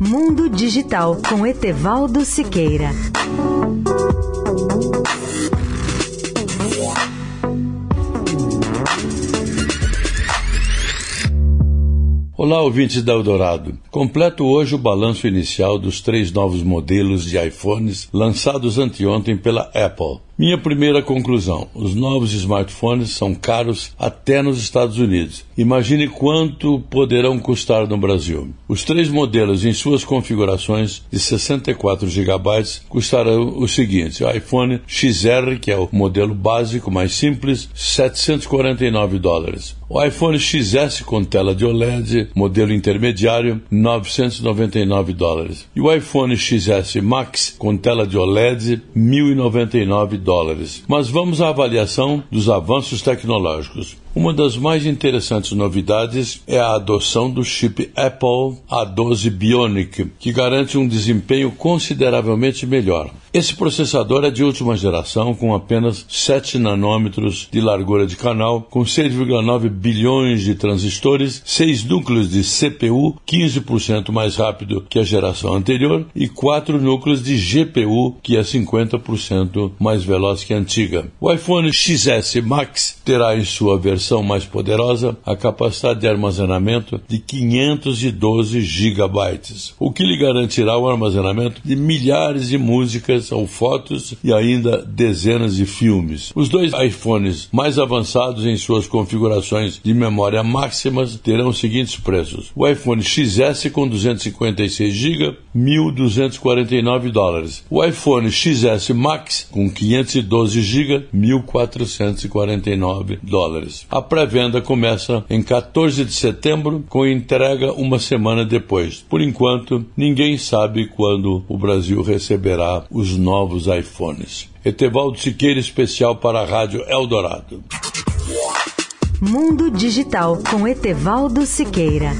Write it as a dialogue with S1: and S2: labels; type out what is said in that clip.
S1: Mundo Digital com Etevaldo Siqueira.
S2: Olá, ouvintes da Eldorado. Completo hoje o balanço inicial dos três novos modelos de iPhones lançados anteontem pela Apple. Minha primeira conclusão: os novos smartphones são caros até nos Estados Unidos. Imagine quanto poderão custar no Brasil. Os três modelos em suas configurações de 64 GB custarão o seguinte: o iPhone XR, que é o modelo básico mais simples, 749 dólares. O iPhone XS com tela de OLED, modelo intermediário, 999 dólares. E o iPhone XS Max com tela de OLED, 1099 dólares. Mas vamos à avaliação dos avanços tecnológicos. Uma das mais interessantes novidades é a adoção do chip Apple A12 Bionic, que garante um desempenho consideravelmente melhor. Esse processador é de última geração, com apenas 7 nanômetros de largura de canal, com 6,9 bilhões de transistores, 6 núcleos de CPU, 15% mais rápido que a geração anterior, e 4 núcleos de GPU, que é 50% mais veloz que a antiga. O iPhone XS Max terá em sua versão versão mais poderosa a capacidade de armazenamento de 512 gigabytes, o que lhe garantirá o armazenamento de milhares de músicas ou fotos e ainda dezenas de filmes. Os dois iPhones mais avançados em suas configurações de memória máximas terão os seguintes preços: o iPhone XS com 256 GB, 1.249 dólares. O iPhone XS Max com 512 GB, 1.449 dólares. A pré-venda começa em 14 de setembro, com entrega uma semana depois. Por enquanto, ninguém sabe quando o Brasil receberá os novos iPhones. Etevaldo Siqueira, especial para a Rádio Eldorado.
S1: Mundo Digital com Etevaldo Siqueira.